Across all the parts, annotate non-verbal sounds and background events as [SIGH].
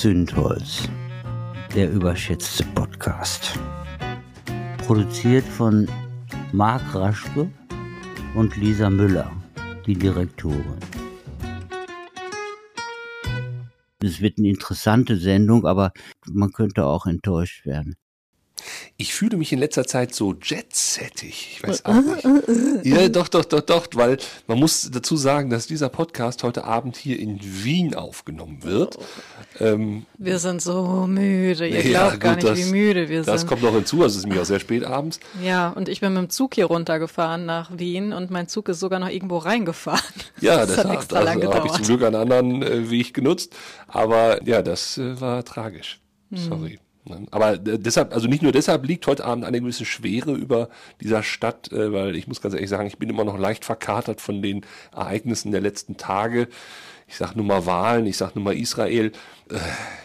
Zündholz, der überschätzte Podcast. Produziert von Marc Raschke und Lisa Müller, die Direktorin. Es wird eine interessante Sendung, aber man könnte auch enttäuscht werden. Ich fühle mich in letzter Zeit so jetsettig. Ich weiß auch nicht. Ja, doch, doch, doch, doch, weil man muss dazu sagen, dass dieser Podcast heute Abend hier in Wien aufgenommen wird. Ähm, wir sind so müde. Ihr glaubt ja, gar nicht, das, wie müde wir sind. Das kommt noch hinzu. Also es ist nämlich auch sehr spät abends. Ja, und ich bin mit dem Zug hier runtergefahren nach Wien und mein Zug ist sogar noch irgendwo reingefahren. Ja, das, das hat extra also, lang habe ich zum Glück einen anderen äh, Weg genutzt. Aber ja, das äh, war tragisch. Hm. Sorry. Hm. Ne? Aber äh, deshalb, also nicht nur deshalb liegt heute Abend eine gewisse Schwere über dieser Stadt, äh, weil ich muss ganz ehrlich sagen, ich bin immer noch leicht verkatert von den Ereignissen der letzten Tage. Ich sag nur mal Wahlen, ich sag nur mal Israel. Äh,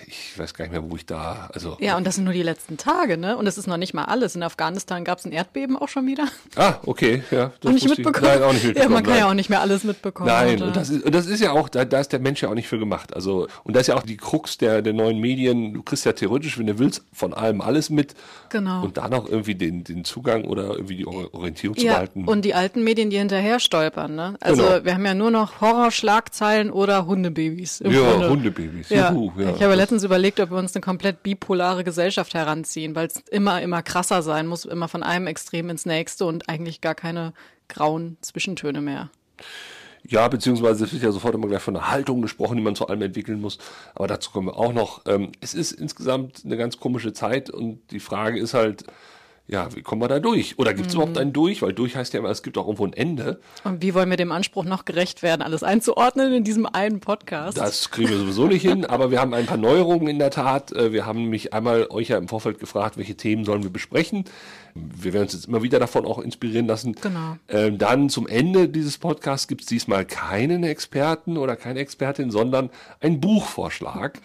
ich weiß gar nicht mehr, wo ich da, also. Ja, und das sind nur die letzten Tage, ne? Und es ist noch nicht mal alles. In Afghanistan gab es ein Erdbeben auch schon wieder. Ah, okay, ja. Das nicht mitbekommen? Nein, auch nicht mitbekommen. Ja, man kann ja auch nicht mehr alles mitbekommen. Nein, und das, ist, und das ist ja auch, da, da ist der Mensch ja auch nicht für gemacht. Also, und da ist ja auch die Krux der, der neuen Medien. Du kriegst ja theoretisch, wenn du willst, von allem alles mit. Genau. Und da noch irgendwie den, den Zugang oder irgendwie die Orientierung ja, zu behalten. Und die alten Medien, die hinterher stolpern, ne? Also, genau. wir haben ja nur noch Horrorschlagzeilen oder Hundebabys. ja, Grunde. Hundebabys. Ja. Juhu, ja. Ich habe letztens überlegt, ob wir uns eine komplett bipolare Gesellschaft heranziehen, weil es immer, immer krasser sein muss, immer von einem Extrem ins nächste und eigentlich gar keine grauen Zwischentöne mehr. Ja, beziehungsweise es wird ja sofort immer gleich von einer Haltung gesprochen, die man zu allem entwickeln muss. Aber dazu kommen wir auch noch. Ähm, es ist insgesamt eine ganz komische Zeit und die Frage ist halt, ja, wie kommen wir da durch? Oder gibt es mhm. überhaupt einen durch? Weil durch heißt ja immer, es gibt auch irgendwo ein Ende. Und wie wollen wir dem Anspruch noch gerecht werden, alles einzuordnen in diesem einen Podcast? Das kriegen wir sowieso nicht hin, aber wir haben ein paar Neuerungen in der Tat. Äh, wir haben mich einmal euch ja im Vorfeld gefragt, welche Themen sollen wir besprechen. Wir werden uns jetzt immer wieder davon auch inspirieren lassen. Genau. Ähm, dann zum Ende dieses Podcasts gibt es diesmal keinen Experten oder keine Expertin, sondern einen Buchvorschlag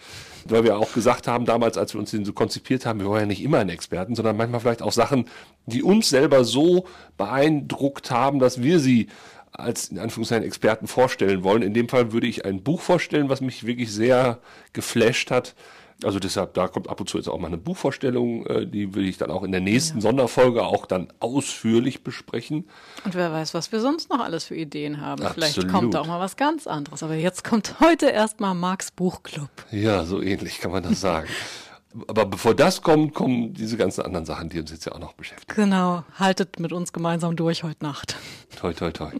weil wir auch gesagt haben damals, als wir uns den so konzipiert haben, wir wollen ja nicht immer einen Experten, sondern manchmal vielleicht auch Sachen, die uns selber so beeindruckt haben, dass wir sie als in Anführungszeichen Experten vorstellen wollen. In dem Fall würde ich ein Buch vorstellen, was mich wirklich sehr geflasht hat. Also deshalb, da kommt ab und zu jetzt auch mal eine Buchvorstellung, äh, die will ich dann auch in der nächsten ja. Sonderfolge auch dann ausführlich besprechen. Und wer weiß, was wir sonst noch alles für Ideen haben. Absolut. Vielleicht kommt da auch mal was ganz anderes. Aber jetzt kommt heute erstmal Marks Buchclub. Ja, so ähnlich kann man das sagen. [LAUGHS] Aber bevor das kommt, kommen diese ganzen anderen Sachen, die uns jetzt ja auch noch beschäftigen. Genau, haltet mit uns gemeinsam durch heute Nacht. Toi, toi, toi.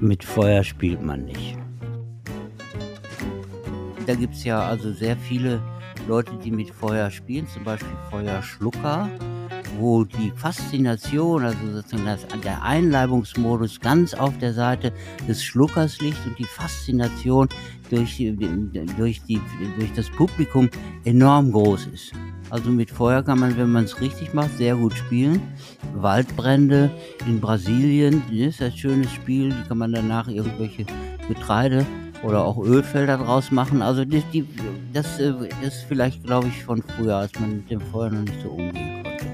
Mit Feuer spielt man nicht. Da gibt es ja also sehr viele Leute, die mit Feuer spielen, zum Beispiel Feuerschlucker, wo die Faszination, also sozusagen das, der Einleibungsmodus ganz auf der Seite des Schluckers liegt und die Faszination durch, durch, die, durch das Publikum enorm groß ist. Also mit Feuer kann man, wenn man es richtig macht, sehr gut spielen. Waldbrände in Brasilien, das ist ein schönes Spiel, die kann man danach irgendwelche Getreide oder auch Ölfelder draus machen. Also die, die, das, äh, ist vielleicht, glaube ich, von früher, als man mit dem Feuer noch nicht so umgehen konnte.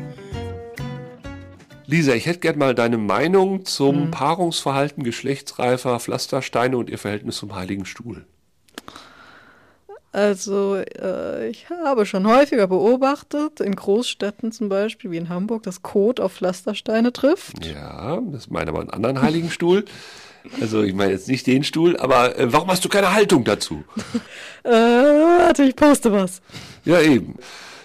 Lisa, ich hätte gerne mal deine Meinung zum mhm. Paarungsverhalten geschlechtsreifer Pflastersteine und ihr Verhältnis zum Heiligen Stuhl. Also äh, ich habe schon häufiger beobachtet, in Großstädten zum Beispiel, wie in Hamburg, dass Kot auf Pflastersteine trifft. Ja, das meine aber einen anderen Heiligen Stuhl. Also ich meine jetzt nicht den Stuhl, aber äh, warum hast du keine Haltung dazu? [LAUGHS] äh, warte, ich poste was. Ja, eben.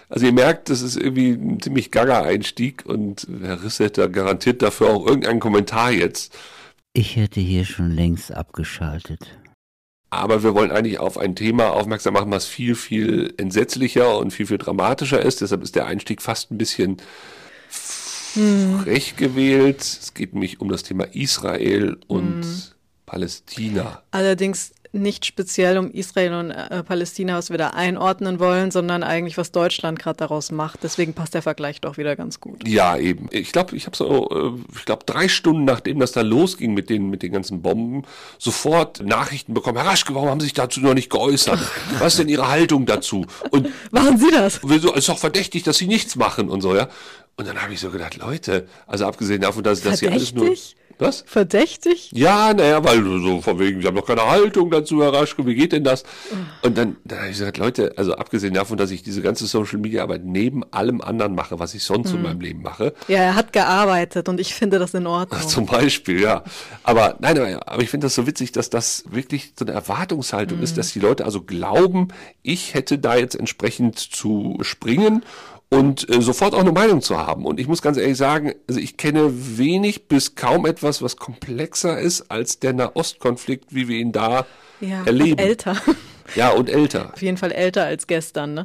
Also ihr merkt, das ist irgendwie ein ziemlich gaga Einstieg und Herr Risse hätte garantiert dafür auch irgendeinen Kommentar jetzt. Ich hätte hier schon längst abgeschaltet. Aber wir wollen eigentlich auf ein Thema aufmerksam machen, was viel, viel entsetzlicher und viel, viel dramatischer ist. Deshalb ist der Einstieg fast ein bisschen hm. frech gewählt. Es geht nämlich um das Thema Israel und hm. Palästina. Allerdings nicht speziell um Israel und äh, Palästina, was wir da einordnen wollen, sondern eigentlich, was Deutschland gerade daraus macht. Deswegen passt der Vergleich doch wieder ganz gut. Ja, eben. Ich glaube, ich habe so, äh, ich glaube, drei Stunden nachdem das da losging mit den, mit den ganzen Bomben, sofort Nachrichten bekommen. Herr Raschke, warum haben Sie sich dazu noch nicht geäußert? was ist denn Ihre Haltung dazu? Und [LAUGHS] machen Sie das? Es ist doch verdächtig, dass Sie nichts machen und so, ja. Und dann habe ich so gedacht, Leute, also abgesehen davon, dass, dass sie alles nur. Verdächtig? Was? Verdächtig? Ja, naja, weil so von wegen, wir haben noch keine Haltung dazu, Herr Raschke, wie geht denn das? Und dann, dann habe ich gesagt, Leute, also abgesehen davon, dass ich diese ganze Social Media Arbeit neben allem anderen mache, was ich sonst in meinem Leben mache, Ja, er hat gearbeitet und ich finde das in Ordnung. [LAUGHS] zum Beispiel, ja. Aber nein, aber, aber ich finde das so witzig, dass das wirklich so eine Erwartungshaltung ist, dass die Leute also glauben, ich hätte da jetzt entsprechend zu springen und äh, sofort auch eine Meinung zu haben. Und ich muss ganz ehrlich sagen, also ich kenne wenig bis kaum etwas, was komplexer ist als der Nahostkonflikt, wie wir ihn da ja, erleben. und älter. Ja, und älter. Auf jeden Fall älter als gestern, ne?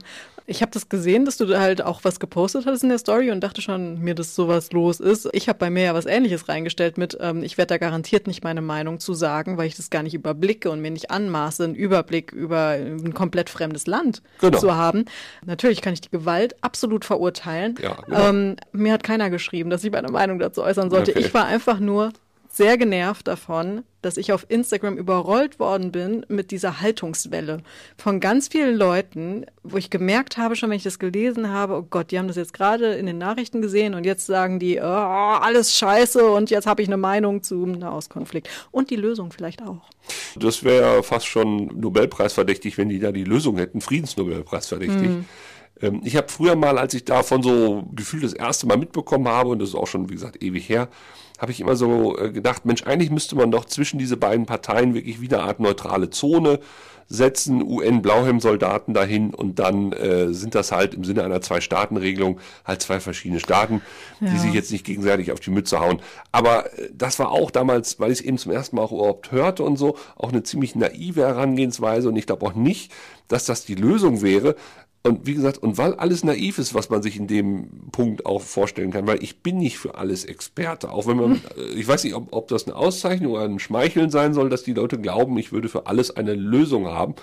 Ich habe das gesehen, dass du da halt auch was gepostet hattest in der Story und dachte schon, mir, dass sowas los ist. Ich habe bei mir ja was ähnliches reingestellt mit, ähm, ich werde da garantiert nicht meine Meinung zu sagen, weil ich das gar nicht überblicke und mir nicht anmaße, einen Überblick über ein komplett fremdes Land Genau. zu haben. Natürlich kann ich die Gewalt absolut verurteilen. Ja, genau. ähm, mir hat keiner geschrieben, dass ich meine Meinung dazu äußern sollte. Okay. Ich war einfach nur sehr genervt davon, dass ich auf Instagram überrollt worden bin mit dieser Haltungswelle von ganz vielen Leuten, wo ich gemerkt habe, schon wenn ich das gelesen habe, oh Gott, die haben das jetzt gerade in den Nachrichten gesehen und jetzt sagen die, oh, alles scheiße und jetzt habe ich eine Meinung zum Nahostkonflikt. Und die Lösung vielleicht auch. Das wäre fast schon Nobelpreisverdächtig, wenn die da die Lösung hätten, Friedensnobelpreisverdächtig. Ähm, Ich habe früher mal, als ich davon so gefühlt das erste Mal mitbekommen habe, und das ist auch schon, wie gesagt, ewig her, habe ich immer so äh, gedacht, Mensch, eigentlich müsste man doch zwischen diese beiden Parteien wirklich wie eine Art neutrale Zone setzen, UN-Blauhelm-Soldaten dahin und dann äh, sind das halt im Sinne einer Zwei-Staaten-Regelung halt zwei verschiedene Staaten, die sich jetzt nicht gegenseitig auf die Mütze hauen. Aber äh, das war auch damals, weil ich es eben zum ersten Mal auch überhaupt hörte und so, auch eine ziemlich naive Herangehensweise und ich glaube auch nicht, dass das die Lösung wäre. Und wie gesagt, und weil alles naiv ist, was man sich in dem Punkt auch vorstellen kann, weil ich bin nicht für alles Experte, auch wenn man, [LAUGHS] äh, ich weiß nicht, ob, ob das eine Auszeichnung oder ein Schmeicheln sein soll, dass die Leute glauben, ich würde für alles eine Lösung haben,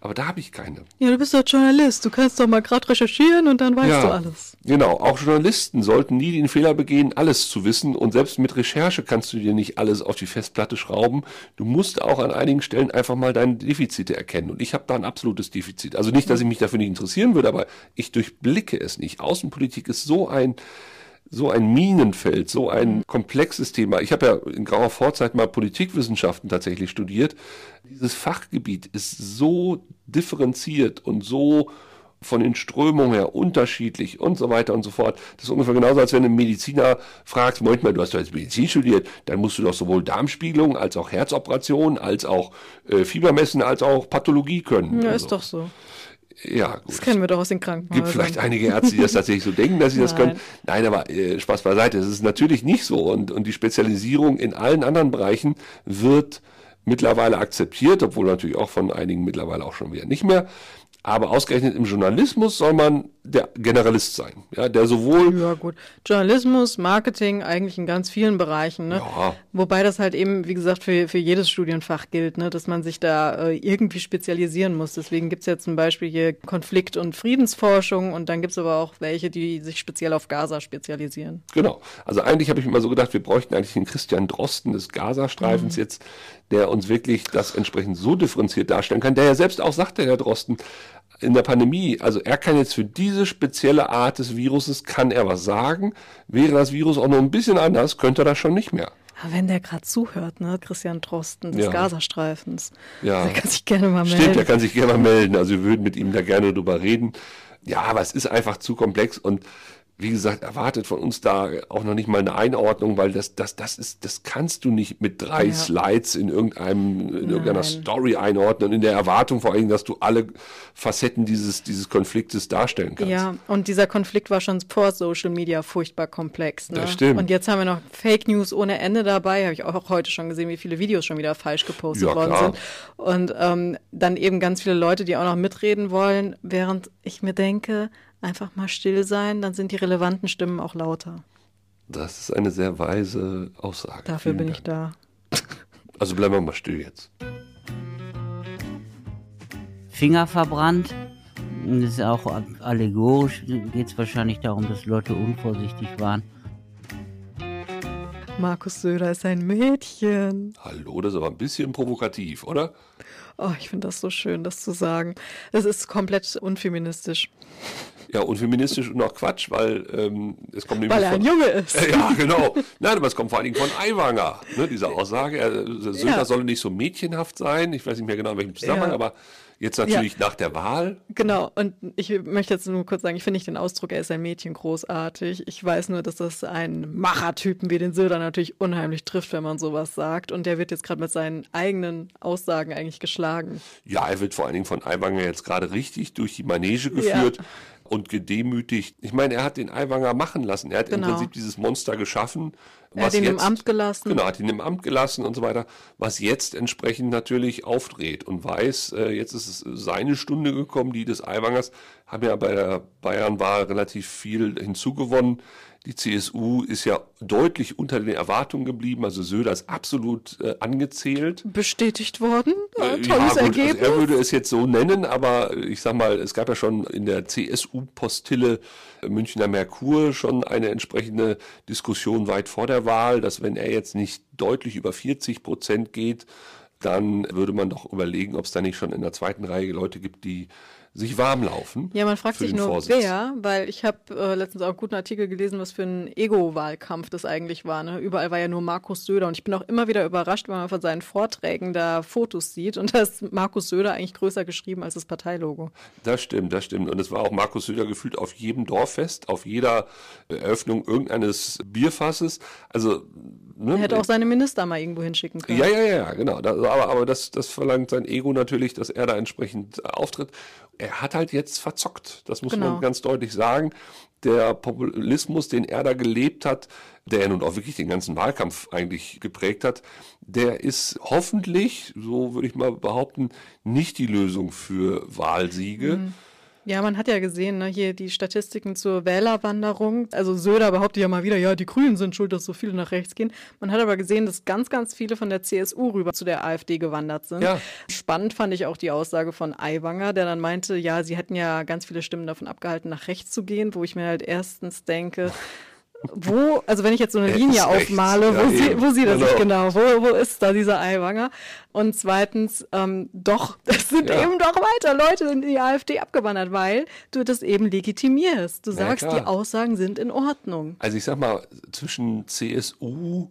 aber da habe ich keine. Ja, du bist doch Journalist, du kannst doch mal gerade recherchieren und dann weißt du alles. Genau, auch Journalisten sollten nie den Fehler begehen, alles zu wissen. Und selbst mit Recherche kannst du dir nicht alles auf die Festplatte schrauben. Du musst auch an einigen Stellen einfach mal deine Defizite erkennen. Und ich habe da ein absolutes Defizit. Also nicht, dass ich mich dafür nicht interessieren würde, aber ich durchblicke es nicht. Außenpolitik ist so ein so ein Minenfeld, so ein komplexes Thema. Ich habe ja in grauer Vorzeit mal Politikwissenschaften tatsächlich studiert. Dieses Fachgebiet ist so differenziert und so von den Strömungen her unterschiedlich und so weiter und so fort. Das ist ungefähr genauso, als wenn einen Mediziner fragst, Moment mal, du hast doch jetzt Medizin studiert, dann musst du doch sowohl Darmspiegelung als auch Herzoperationen, als auch äh, Fiebermessen, als auch Pathologie können. Ja, Also, ist doch so. Ja, gut. Das kennen wir doch aus den gibt Krankenhäusern. vielleicht einige Ärzte, die das tatsächlich so denken, dass sie das können. Nein, aber äh, Spaß beiseite. Es ist natürlich nicht so. Und, und die Spezialisierung in allen anderen Bereichen wird mittlerweile akzeptiert, obwohl natürlich auch von einigen mittlerweile auch schon wieder nicht mehr. Aber ausgerechnet im Journalismus soll man der Generalist sein, ja, der sowohl Ja, gut. Journalismus, Marketing, eigentlich in ganz vielen Bereichen, ne? Ja. Wobei das halt eben, wie gesagt, für, für jedes Studienfach gilt, ne? dass man sich da äh, irgendwie spezialisieren muss. Deswegen gibt's ja zum Beispiel hier Konflikt- und Friedensforschung und dann gibt's aber auch welche, die sich speziell auf Gaza spezialisieren. Genau. Also eigentlich habe ich immer so gedacht, wir bräuchten eigentlich den Christian Drosten des Gazastreifens jetzt, der uns wirklich das entsprechend so differenziert darstellen kann, der ja selbst auch sagte, Herr Drosten, in der Pandemie, also er kann jetzt für diese spezielle Art des Viruses, kann er was sagen. Wäre das Virus auch nur ein bisschen anders, könnte er das schon nicht mehr. Aber wenn der gerade zuhört, ne, Christian Drosten des Ja. Gazastreifens, Ja. der kann sich gerne mal melden. Stimmt, er kann sich gerne mal melden. Also wir würden mit ihm da gerne drüber reden. Ja, aber es ist einfach zu komplex und wie gesagt, erwartet von uns da auch noch nicht mal eine Einordnung, weil das, das, das ist, das kannst du nicht mit drei Ja. Slides in irgendeinem, in irgendeiner Nein. Story einordnen, in der Erwartung vor allem, dass du alle Facetten dieses, dieses Konfliktes darstellen kannst. Ja, und dieser Konflikt war schon vor Social Media furchtbar komplex. Ne? Das stimmt. Und jetzt haben wir noch Fake News ohne Ende dabei. Habe ich auch heute schon gesehen, wie viele Videos schon wieder falsch gepostet Ja, worden klar. sind. Und ähm, dann eben ganz viele Leute, die auch noch mitreden wollen, während ich mir denke, einfach mal still sein, dann sind die relevanten Stimmen auch lauter. Das ist eine sehr weise Aussage. Dafür Vielen bin ich Dank. da. Also bleiben wir mal still jetzt. Finger verbrannt. Das ist auch allegorisch, geht es wahrscheinlich darum, dass Leute unvorsichtig waren. Markus Söder ist ein Mädchen. Hallo, das ist aber ein bisschen provokativ, oder? Oh, ich finde das so schön, das zu sagen. Es ist komplett unfeministisch. Ja, unfeministisch und auch Quatsch, weil ähm, es kommt Weil er ein Junge ist. Äh, [LAUGHS] ja, genau. Nein, aber es kommt vor allen Dingen von Aiwanger, ne, diese Aussage. Er, Söder Ja. solle nicht so mädchenhaft sein. Ich weiß nicht mehr genau, in welchem Zusammenhang, Ja. aber jetzt natürlich nach der Wahl. Genau, und ich möchte jetzt nur kurz sagen, ich finde nicht den Ausdruck, er ist ein Mädchen großartig. Ich weiß nur, dass das einen Machertypen wie den Söder natürlich unheimlich trifft, wenn man sowas sagt. Und der wird jetzt gerade mit seinen eigenen Aussagen eigentlich geschlagen. Ja, er wird vor allen Dingen von Aiwanger jetzt gerade richtig durch die Manege geführt. Ja. Und gedemütigt. Ich meine, er hat den Aiwanger machen lassen. Er hat im Genau. Prinzip dieses Monster geschaffen. Er hat ihn im Amt gelassen. Genau, hat ihn im Amt gelassen und so weiter. Was jetzt entsprechend natürlich aufdreht und weiß, äh, jetzt ist es seine Stunde gekommen, die des Aiwangers. Haben ja bei der Bayernwahl relativ viel hinzugewonnen. Die CSU ist ja deutlich unter den Erwartungen geblieben. Also Söder ist absolut äh, angezählt. Bestätigt worden. Äh, tolles ja, gut, Ergebnis. Also er würde es jetzt so nennen, aber ich sag mal, es gab ja schon in der CSU-Postille Münchner Merkur schon eine entsprechende Diskussion weit vor der Wahl, dass wenn er jetzt nicht deutlich über 40 Prozent geht, dann würde man doch überlegen, ob es da nicht schon in der zweiten Reihe Leute gibt, die sich warm laufen. Ja, man fragt sich nur, Vorsitz. wer, weil ich habe äh, letztens auch einen guten Artikel gelesen, was für ein Ego-Wahlkampf das eigentlich war. Ne? Überall war ja nur Markus Söder und ich bin auch immer wieder überrascht, wenn man von seinen Vorträgen da Fotos sieht und [LAUGHS] da ist Markus Söder eigentlich größer geschrieben als das Parteilogo. Das stimmt, das stimmt. Und es war auch Markus Söder gefühlt auf jedem Dorffest, auf jeder Eröffnung irgendeines Bierfasses. Also ne, Er hätte auch seine Minister mal irgendwo hinschicken können. Ja, ja, ja, genau. Das, aber aber das, das verlangt sein Ego natürlich, dass er da entsprechend äh, auftritt. Er hat halt jetzt verzockt. Das muss Genau. man ganz deutlich sagen. Der Populismus, den er da gelebt hat, der ja nun auch wirklich den ganzen Wahlkampf eigentlich geprägt hat, der ist hoffentlich, so würde ich mal behaupten, nicht die Lösung für Wahlsiege. Mhm. Ja, man hat ja gesehen, ne, hier die Statistiken zur Wählerwanderung. Also Söder behauptet ja mal wieder, ja, die Grünen sind schuld, dass so viele nach rechts gehen. Man hat aber gesehen, dass ganz, ganz viele von der CSU rüber zu der AfD gewandert sind. Ja. Spannend fand ich auch die Aussage von Aiwanger, der dann meinte, ja, sie hätten ja ganz viele Stimmen davon abgehalten, nach rechts zu gehen, wo ich mir halt erstens denke, wo, also wenn ich jetzt so eine Er Linie ist aufmale, wo, Ja, sie, eben. wo sieht er sich Genau. Wo, wo ist da dieser Aiwanger? Und zweitens, ähm, doch, [LAUGHS] es sind Ja. eben doch weiter Leute in die AfD abgewandert, weil du das eben legitimierst. Du Ja, sagst, klar. die Aussagen sind in Ordnung. Also ich sag mal, zwischen CSU,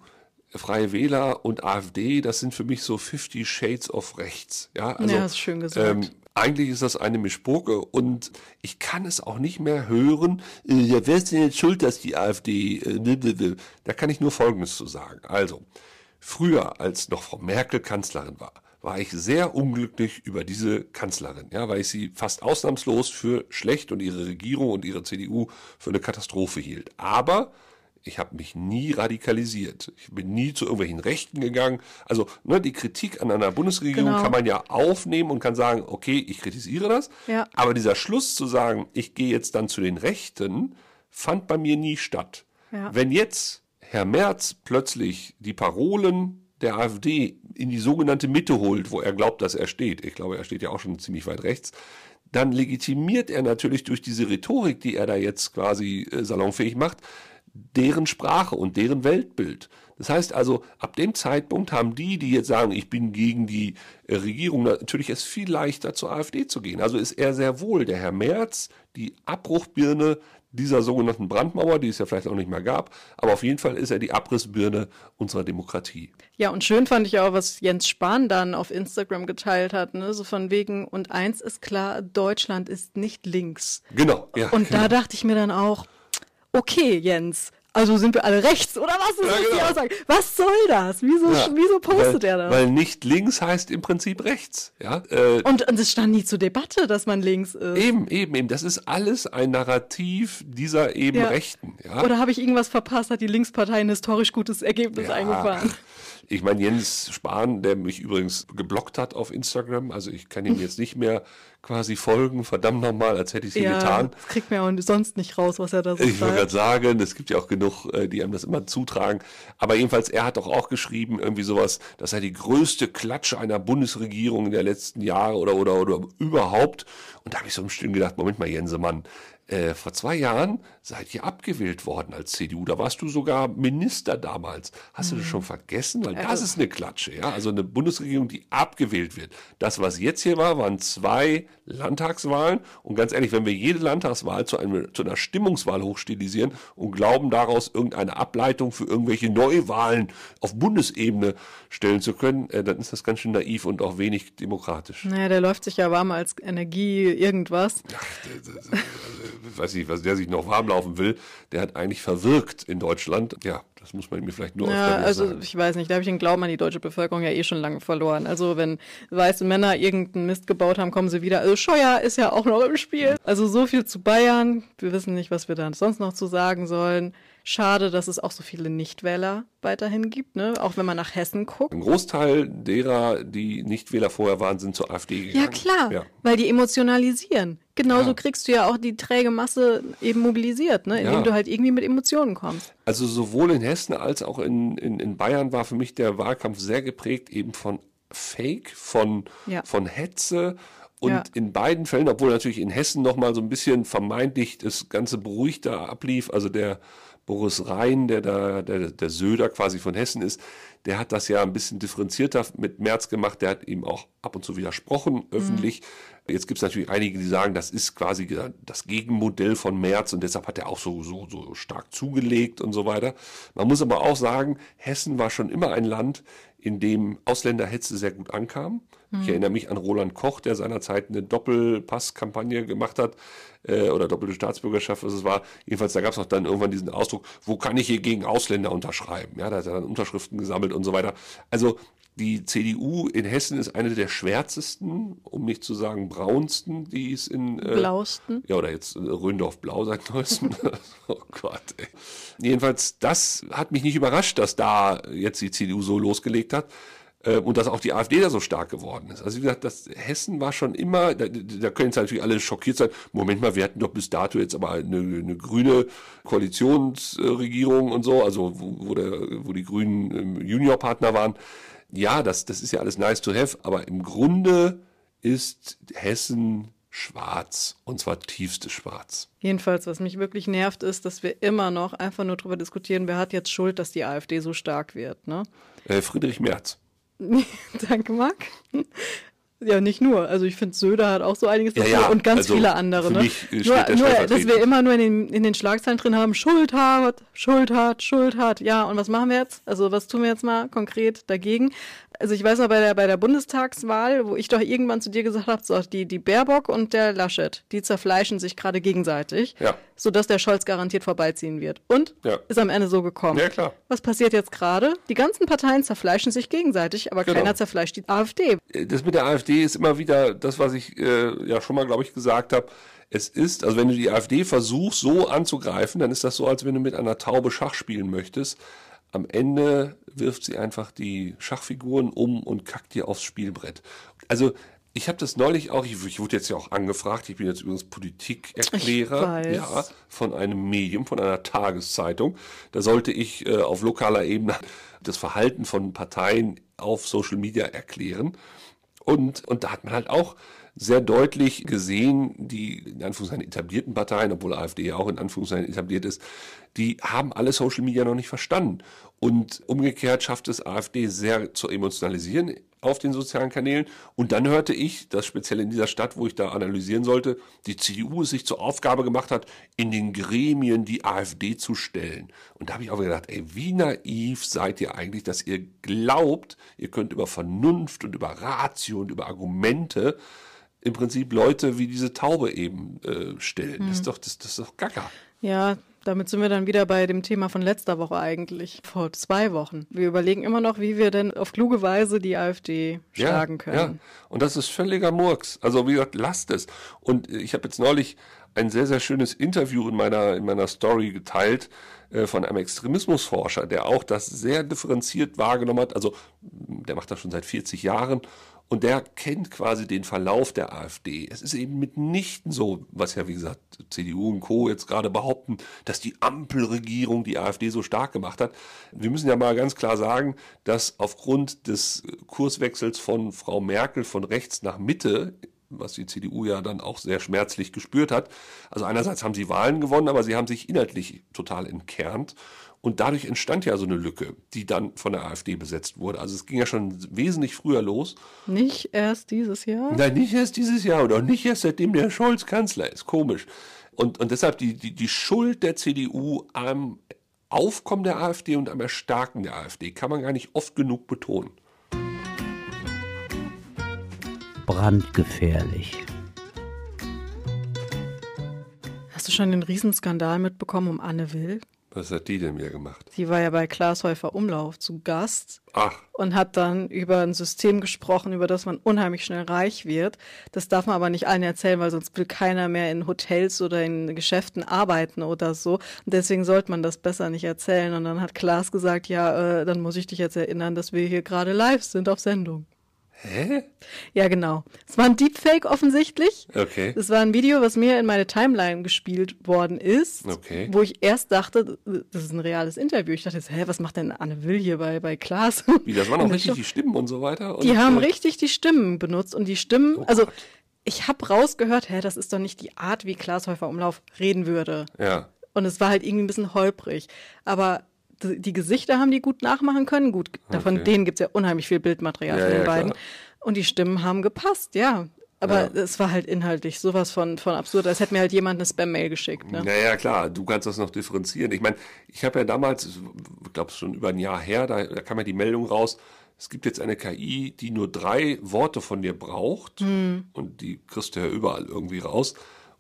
Freie Wähler und AfD, das sind für mich so 50 Shades of rechts. Ja, also, Ja, hast schön gesagt. Ähm, eigentlich ist das eine Mischpoke und ich kann es auch nicht mehr hören, äh, ja, wer ist denn jetzt schuld, dass die AfD, äh, blablabla. da kann ich nur Folgendes zu sagen. Also, früher, als noch Frau Merkel Kanzlerin war, war ich sehr unglücklich über diese Kanzlerin, ja, weil ich sie fast ausnahmslos für schlecht und ihre Regierung und ihre CDU für eine Katastrophe hielt. Aber ich habe mich nie radikalisiert. Ich bin nie zu irgendwelchen Rechten gegangen. Also ne, die Kritik an einer Bundesregierung Genau. kann man ja aufnehmen und kann sagen, okay, ich kritisiere das. Ja. Aber dieser Schluss zu sagen, ich gehe jetzt dann zu den Rechten, fand bei mir nie statt. Ja. Wenn jetzt Herr Merz plötzlich die Parolen der AfD in die sogenannte Mitte holt, wo er glaubt, dass er steht, ich glaube, er steht ja auch schon ziemlich weit rechts, dann legitimiert er natürlich durch diese Rhetorik, die er da jetzt quasi äh, salonfähig macht, deren Sprache und deren Weltbild. Das heißt also, ab dem Zeitpunkt haben die, die jetzt sagen, ich bin gegen die äh, Regierung, natürlich es viel leichter zur AfD zu gehen. Also ist er sehr wohl, der Herr Merz, die Abbruchbirne dieser sogenannten Brandmauer, die es ja vielleicht auch nicht mehr gab, aber auf jeden Fall ist er die Abrissbirne unserer Demokratie. Ja, und schön fand ich auch, was Jens Spahn dann auf Instagram geteilt hat, ne? so von wegen, und eins ist klar, Deutschland ist nicht links. Genau. Ja, Und genau. da dachte ich mir dann auch, okay, Jens, also sind wir alle rechts, oder was ist Ja, das die genau. Aussage? Was soll das? Wieso, Ja, wieso postet weil, er das? Weil nicht links heißt im Prinzip rechts. Ja, äh, und, und es stand nie zur Debatte, dass man links ist. Eben, eben, eben. Das ist alles ein Narrativ dieser eben Ja. Rechten. Ja? Oder habe ich irgendwas verpasst, hat die Linkspartei ein historisch gutes Ergebnis eingefahren? Ich meine, Jens Spahn, der mich übrigens geblockt hat auf Instagram, also ich kann ihm jetzt nicht mehr quasi folgen, verdammt nochmal, als hätte ich sie Ja, getan. das kriegt ja auch sonst nicht raus, was er da so Ich wollte gerade sagen, es gibt ja auch genug, äh, die einem das immer zutragen. Aber jedenfalls, er hat doch auch geschrieben, irgendwie sowas, das sei die größte Klatsche einer Bundesregierung der letzten Jahre oder, oder, oder überhaupt. Und da habe ich so im Stillen gedacht, Moment mal, Jensemann, äh, vor zwei Jahren seid ihr abgewählt worden als CDU. Da warst du sogar Minister damals. Hast du das schon vergessen? Weil das ist eine Klatsche, ja. Also eine Bundesregierung, die abgewählt wird. Das, was jetzt hier war, waren zwei Landtagswahlen. Und ganz ehrlich, wenn wir jede Landtagswahl zu, einem, zu einer Stimmungswahl hochstilisieren und glauben, daraus irgendeine Ableitung für irgendwelche Neuwahlen auf Bundesebene stellen zu können, äh, dann ist das ganz schön naiv und auch wenig demokratisch. Naja, der läuft sich ja warm als Energie irgendwas. Ach, weiß nicht, was der sich noch warm laufen will, der hat eigentlich verwirkt in Deutschland. Ja, das muss man mir vielleicht nur Ja, also sagen. ich weiß nicht, da habe ich den Glauben an die deutsche Bevölkerung ja eh schon lange verloren. Also wenn weiße Männer irgendeinen Mist gebaut haben, kommen sie wieder. Also Scheuer ist ja auch noch im Spiel. Also so viel zu Bayern. Wir wissen nicht, was wir da sonst noch zu sagen sollen. Schade, dass es auch so viele Nichtwähler weiterhin gibt, ne? auch wenn man nach Hessen guckt. Ein Großteil derer, die Nichtwähler vorher waren, sind zur AfD gegangen. Ja klar, ja. weil die emotionalisieren. Genauso ja. kriegst du ja auch die träge Masse eben mobilisiert, ne? indem ja. du halt irgendwie mit Emotionen kommst. Also sowohl in Hessen als auch in, in, in Bayern war für mich der Wahlkampf sehr geprägt eben von Fake, von, von Hetze und ja. in beiden Fällen, obwohl natürlich in Hessen nochmal so ein bisschen vermeintlich das Ganze beruhigter ablief, also der Boris Rhein, der da, der, der Söder quasi von Hessen ist, der hat das ja ein bisschen differenzierter mit Merz gemacht. Der hat ihm auch ab und zu widersprochen, öffentlich. Mhm. Jetzt gibt es natürlich einige, die sagen, das ist quasi das Gegenmodell von Merz und deshalb hat er auch so, so, so stark zugelegt und so weiter. Man muss aber auch sagen, Hessen war schon immer ein Land, in dem Ausländerhetze sehr gut ankam. Ich erinnere mich an Roland Koch, der seinerzeit eine Doppelpasskampagne gemacht hat äh, oder doppelte Staatsbürgerschaft, was es war. Jedenfalls, da gab es auch dann irgendwann diesen Ausdruck, wo kann ich hier gegen Ausländer unterschreiben? Ja, da hat er dann Unterschriften gesammelt und so weiter. Also die CDU in Hessen ist eine der schwärzesten, um nicht zu sagen braunsten, die es in... Äh, Blausten. Ja, oder jetzt äh, Röndorf Blau seit neuestem. [LAUGHS] oh Gott, ey. Jedenfalls, das hat mich nicht überrascht, dass da jetzt die CDU so losgelegt hat und dass auch die AfD da so stark geworden ist. Also wie gesagt, das Hessen war schon immer, da, da können jetzt natürlich alle schockiert sein, Moment mal, wir hatten doch bis dato jetzt aber eine, eine grüne Koalitionsregierung und so, also wo, wo, der, wo die Grünen ähm, Juniorpartner waren ja, das, das ist ja alles nice to have, aber im Grunde ist Hessen schwarz und zwar tiefstes Schwarz. Jedenfalls, was mich wirklich nervt, ist, dass wir immer noch einfach nur darüber diskutieren, wer hat jetzt Schuld, dass die AfD so stark wird. Ne? Äh, Friedrich Merz. [LAUGHS] Danke, Marc. Ja, nicht nur. Also ich finde, Söder hat auch so einiges ja, ja. und ganz also viele andere. Ne? nur, nur dass wir immer nur in den, in den Schlagzeilen drin haben, Schuld hat, Schuld hat, Schuld hat. Ja, und was machen wir jetzt? Also was tun wir jetzt mal konkret dagegen? Also ich weiß noch bei der, bei der Bundestagswahl, wo ich doch irgendwann zu dir gesagt habe, so, die, die Baerbock und der Laschet, die zerfleischen sich gerade gegenseitig, ja. sodass der Scholz garantiert vorbeiziehen wird. Und ja. ist am Ende so gekommen. Ja, klar. Was passiert jetzt gerade? Die ganzen Parteien zerfleischen sich gegenseitig, aber genau. keiner zerfleischt die AfD. Das mit der AfD ist immer wieder das, was ich äh, ja schon mal, glaube ich, gesagt habe. Es ist, also wenn du die AfD versuchst, so anzugreifen, dann ist das so, als wenn du mit einer Taube Schach spielen möchtest am Ende wirft sie einfach die Schachfiguren um und kackt dir aufs Spielbrett. Also ich habe das neulich auch, ich, ich, wurde jetzt ja auch angefragt, ich bin jetzt übrigens Politikerklärer ja, von einem Medium, von einer Tageszeitung. Da sollte ich äh, auf lokaler Ebene das Verhalten von Parteien auf Social Media erklären. Und, und da hat man halt auch sehr deutlich gesehen, die in Anführungszeichen etablierten Parteien, obwohl AfD ja auch in Anführungszeichen etabliert ist, die haben alle Social Media noch nicht verstanden. Und umgekehrt schafft es AfD sehr zu emotionalisieren auf den sozialen Kanälen. Und dann hörte ich, dass speziell in dieser Stadt, wo ich da analysieren sollte, die CDU es sich zur Aufgabe gemacht hat, in den Gremien die AfD zu stellen. Und da habe ich auch gedacht, ey, wie naiv seid ihr eigentlich, dass ihr glaubt, ihr könnt über Vernunft und über Ratio und über Argumente im Prinzip Leute wie diese Taube eben äh, stellen. Mhm. Das, ist doch, das, das ist doch gaga. Ja, damit sind wir dann wieder bei dem Thema von letzter Woche eigentlich, vor zwei Wochen. Wir überlegen immer noch, wie wir denn auf kluge Weise die AfD schlagen ja, können. Ja, und das ist völliger Murks. Also wie gesagt, lasst es. Und ich habe jetzt neulich ein sehr, sehr schönes Interview in meiner, in meiner Story geteilt äh, von einem Extremismusforscher, der auch das sehr differenziert wahrgenommen hat. Also der macht das schon seit 40 Jahren und der kennt quasi den Verlauf der AfD. Es ist eben mitnichten so, was ja wie gesagt CDU und Co. jetzt gerade behaupten, dass die Ampelregierung die AfD so stark gemacht hat. Wir müssen ja mal ganz klar sagen, dass aufgrund des Kurswechsels von Frau Merkel von rechts nach Mitte was die CDU ja dann auch sehr schmerzlich gespürt hat. Also einerseits haben sie Wahlen gewonnen, aber sie haben sich inhaltlich total entkernt. Und dadurch entstand ja so eine Lücke, die dann von der AfD besetzt wurde. Also es ging ja schon wesentlich früher los. Nicht erst dieses Jahr? Nein, nicht erst dieses Jahr oder nicht erst seitdem der Scholz Kanzler ist. Komisch. Und, und deshalb die, die, die Schuld der CDU am Aufkommen der AfD und am Erstarken der AfD kann man gar nicht oft genug betonen. Brandgefährlich. Hast du schon den Riesenskandal mitbekommen um Anne Will? Was hat die denn wieder gemacht? Die war ja bei Klaas Häufer Umlauf zu Gast Ach, und hat dann über ein System gesprochen, über das man unheimlich schnell reich wird. Das darf man aber nicht allen erzählen, weil sonst will keiner mehr in Hotels oder in Geschäften arbeiten oder so. Und deswegen sollte man das besser nicht erzählen. Und dann hat Klaas gesagt, ja, äh, dann muss ich dich jetzt erinnern, dass wir hier gerade live sind auf Sendung. Hä? Ja, genau. Es war ein Deepfake offensichtlich. Okay. Es war ein Video, was mir in meine Timeline gespielt worden ist, Okay. wo ich erst dachte, das ist ein reales Interview. Ich dachte, jetzt, hä, was macht denn Anne Will hier bei, bei Klaas? Wie, das waren auch richtig die Stimmen und so weiter? Und, Die haben äh, richtig die Stimmen benutzt und die Stimmen, Oh also Gott. ich habe rausgehört, hä, das ist doch nicht die Art, wie Klaas Häufer Umlauf reden würde. Ja. Und es war halt irgendwie ein bisschen holprig. Aber die Gesichter haben die gut nachmachen können. Gut, davon Okay. denen gibt's ja unheimlich viel Bildmaterial Ja, von den ja, beiden. klar. Und die Stimmen haben gepasst, ja. Aber Ja. es war halt inhaltlich sowas von, von absurd, als hätte mir halt jemand eine Spam-Mail geschickt. Ne? Naja, klar, du kannst das noch differenzieren. Ich meine, ich habe ja damals, ich glaube schon über ein Jahr her, da, da kam ja die Meldung raus, es gibt jetzt eine KI, die nur drei Worte von dir braucht Hm. und die kriegst du ja überall irgendwie raus.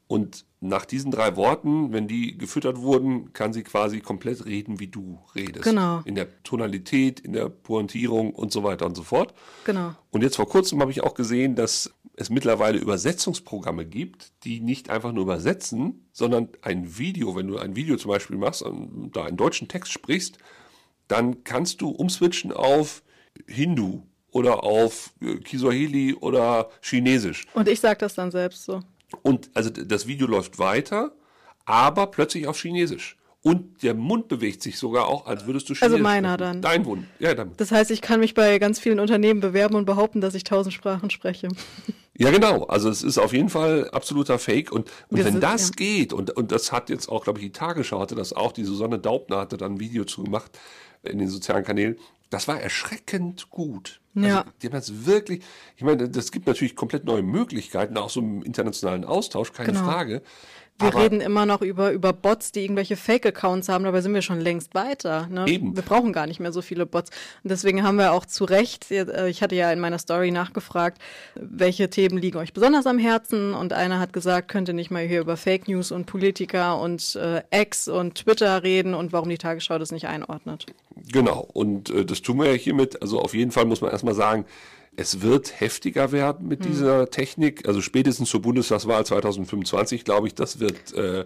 Und nach diesen drei Worten, wenn die gefüttert wurden, kann sie quasi komplett reden, wie du redest. Genau. In der Tonalität, in der Pointierung und so weiter und so fort. Genau. Und jetzt vor kurzem habe ich auch gesehen, dass es mittlerweile Übersetzungsprogramme gibt, die nicht einfach nur übersetzen, sondern ein Video, wenn du ein Video zum Beispiel machst und da einen deutschen Text sprichst, dann kannst du umswitchen auf Hindu oder auf äh, Kiswahili oder Chinesisch. Und ich sag das dann selbst so. Und also das Video läuft weiter, aber plötzlich auf Chinesisch. Und der Mund bewegt sich sogar auch, als würdest du Chinesisch Also meiner sprechen. dann. Dein Mund. Ja, dann. Das heißt, ich kann mich bei ganz vielen Unternehmen bewerben und behaupten, dass ich tausend Sprachen spreche. [LAUGHS] Ja, genau. Also es ist auf jeden Fall absoluter Fake. Und, und Wir wenn sind- das ja. geht, und, und das hat jetzt auch, glaube ich, die Tagesschau hatte das auch, die Susanne Daubner hatte dann ein Video zu gemacht in den sozialen Kanälen. Das war erschreckend gut. Ja. Also, die haben das wirklich, ich meine, das gibt natürlich komplett neue Möglichkeiten, auch so im internationalen Austausch, keine Genau. Frage. Wir Aber- reden immer noch über, über Bots, die irgendwelche Fake-Accounts haben, dabei sind wir schon längst weiter. Ne? Eben. Wir brauchen gar nicht mehr so viele Bots. Und deswegen haben wir auch zu Recht, äh, ich hatte ja in meiner Story nachgefragt, welche Themen liegen euch besonders am Herzen. Und einer hat gesagt, könnt ihr nicht mal hier über Fake News und Politiker und äh, X und Twitter reden und warum die Tagesschau das nicht einordnet. Genau, und äh, das tun wir ja hiermit. Also auf jeden Fall muss man erstmal sagen, es wird heftiger werden mit dieser Technik. Also spätestens zur Bundestagswahl 2025, glaube ich, das wird, äh,